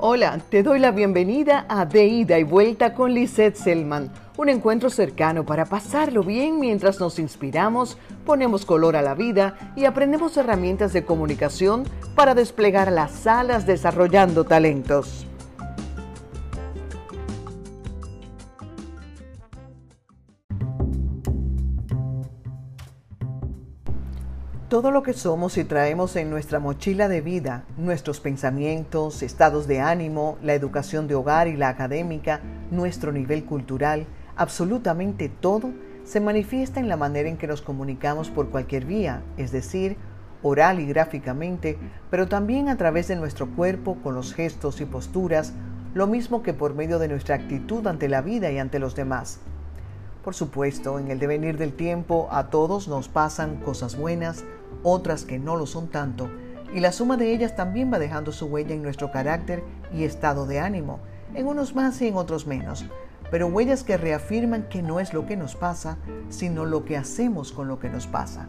Hola, te doy la bienvenida a De Ida y Vuelta con Lisette Selman, un encuentro cercano para pasarlo bien mientras nos inspiramos, ponemos color a la vida y aprendemos herramientas de comunicación para desplegar las alas desarrollando talentos. Todo lo que somos y traemos en nuestra mochila de vida, nuestros pensamientos, estados de ánimo, la educación de hogar y la académica, nuestro nivel cultural, absolutamente todo se manifiesta en la manera en que nos comunicamos por cualquier vía, es decir, oral y gráficamente, pero también a través de nuestro cuerpo con los gestos y posturas, lo mismo que por medio de nuestra actitud ante la vida y ante los demás. Por supuesto, en el devenir del tiempo a todos nos pasan cosas buenas, otras que no lo son tanto, y la suma de ellas también va dejando su huella en nuestro carácter y estado de ánimo, en unos más y en otros menos, pero huellas que reafirman que no es lo que nos pasa, sino lo que hacemos con lo que nos pasa.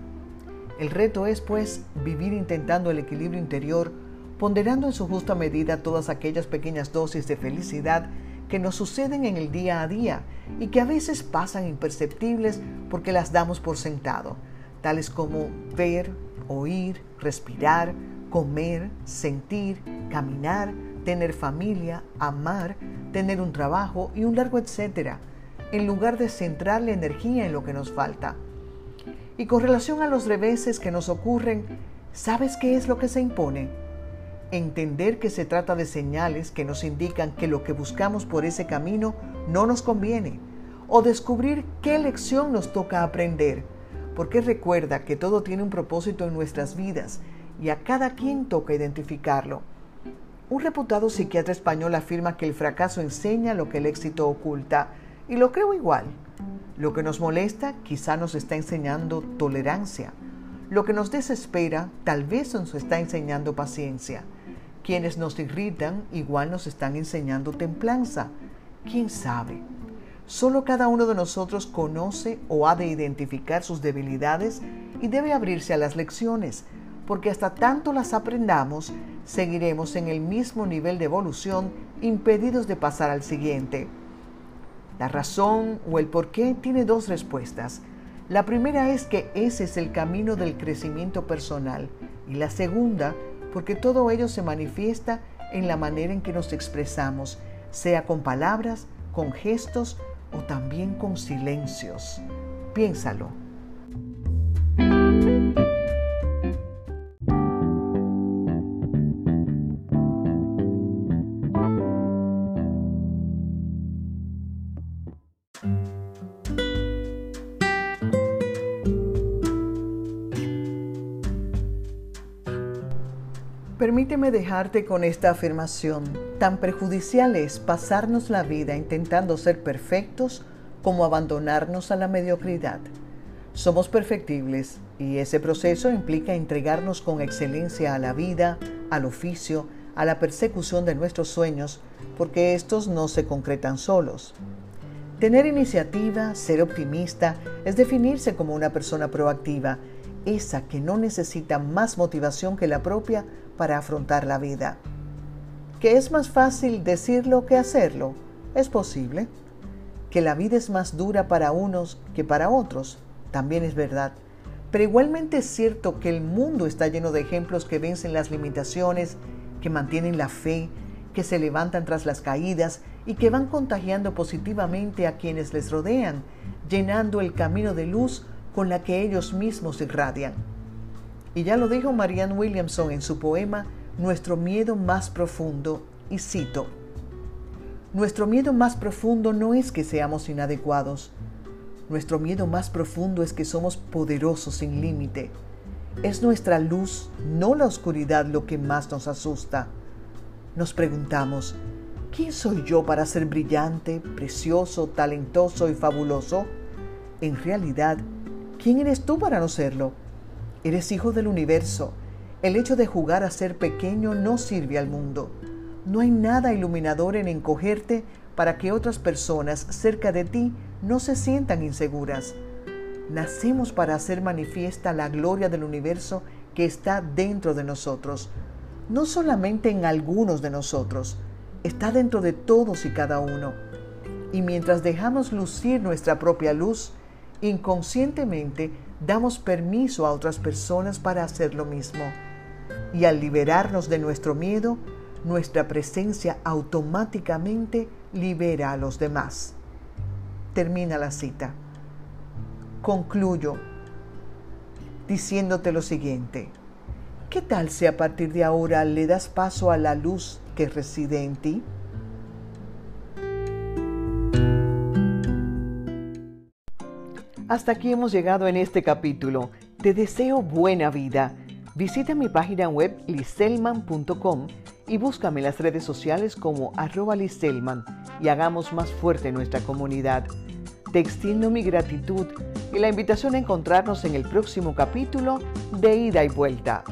El reto es, pues, vivir intentando el equilibrio interior, ponderando en su justa medida todas aquellas pequeñas dosis de felicidad que nos suceden en el día a día y que a veces pasan imperceptibles porque las damos por sentado, tales como ver, oír, respirar, comer, sentir, caminar, tener familia, amar, tener un trabajo y un largo etcétera, en lugar de centrar la energía en lo que nos falta. Y con relación a los reveses que nos ocurren, ¿sabes qué es lo que se impone? Entender que se trata de señales que nos indican que lo que buscamos por ese camino no nos conviene, o descubrir qué lección nos toca aprender porque recuerda que todo tiene un propósito en nuestras vidas y a cada quien toca identificarlo. Un reputado psiquiatra español afirma que el fracaso enseña lo que el éxito oculta, y lo creo igual. Lo que nos molesta quizá nos está enseñando tolerancia. Lo que nos desespera tal vez nos está enseñando paciencia. Quienes nos irritan igual nos están enseñando templanza. ¿Quién sabe? Solo cada uno de nosotros conoce o ha de identificar sus debilidades y debe abrirse a las lecciones, porque hasta tanto las aprendamos, seguiremos en el mismo nivel de evolución impedidos de pasar al siguiente. La razón o el por qué tiene dos respuestas. La primera es que ese es el camino del crecimiento personal y la segunda porque todo ello se manifiesta en la manera en que nos expresamos, sea con palabras, con gestos o también con silencios. Piénsalo. Permíteme dejarte con esta afirmación. Tan perjudicial es pasarnos la vida intentando ser perfectos como abandonarnos a la mediocridad. Somos perfectibles y ese proceso implica entregarnos con excelencia a la vida, al oficio, a la persecución de nuestros sueños, porque estos no se concretan solos. Tener iniciativa, ser optimista, es definirse como una persona proactiva, esa que no necesita más motivación que la propia para afrontar la vida. ¿Que es más fácil decirlo que hacerlo? Es posible. Que la vida es más dura para unos que para otros, también es verdad. Pero igualmente es cierto que el mundo está lleno de ejemplos que vencen las limitaciones, que mantienen la fe, que se levantan tras las caídas y que van contagiando positivamente a quienes les rodean, llenando el camino de luz con la que ellos mismos irradian. Y ya lo dijo Marianne Williamson en su poema Nuestro miedo más profundo, y cito, Nuestro miedo más profundo no es que seamos inadecuados, nuestro miedo más profundo es que somos poderosos sin límite. Es nuestra luz, no la oscuridad, lo que más nos asusta. Nos preguntamos, ¿quién soy yo para ser brillante, precioso, talentoso y fabuloso? En realidad, ¿quién eres tú para no serlo? Eres hijo del universo. El hecho de jugar a ser pequeño no sirve al mundo. No hay nada iluminador en encogerte para que otras personas cerca de ti no se sientan inseguras. Nacemos para hacer manifiesta la gloria del universo que está dentro de nosotros, no solamente en algunos de nosotros, está dentro de todos y cada uno. Y mientras dejamos lucir nuestra propia luz, inconscientemente damos permiso a otras personas para hacer lo mismo. Y al liberarnos de nuestro miedo, nuestra presencia automáticamente libera a los demás. Termina la cita. Concluyo diciéndote lo siguiente. ¿Qué tal si a partir de ahora le das paso a la luz que reside en ti? Hasta aquí hemos llegado en este capítulo. Te deseo buena vida. Visita mi página web liselman.com y búscame en las redes sociales como arroba liselman y hagamos más fuerte nuestra comunidad. Te extiendo mi gratitud y la invitación a encontrarnos en el próximo capítulo de Ida y Vuelta.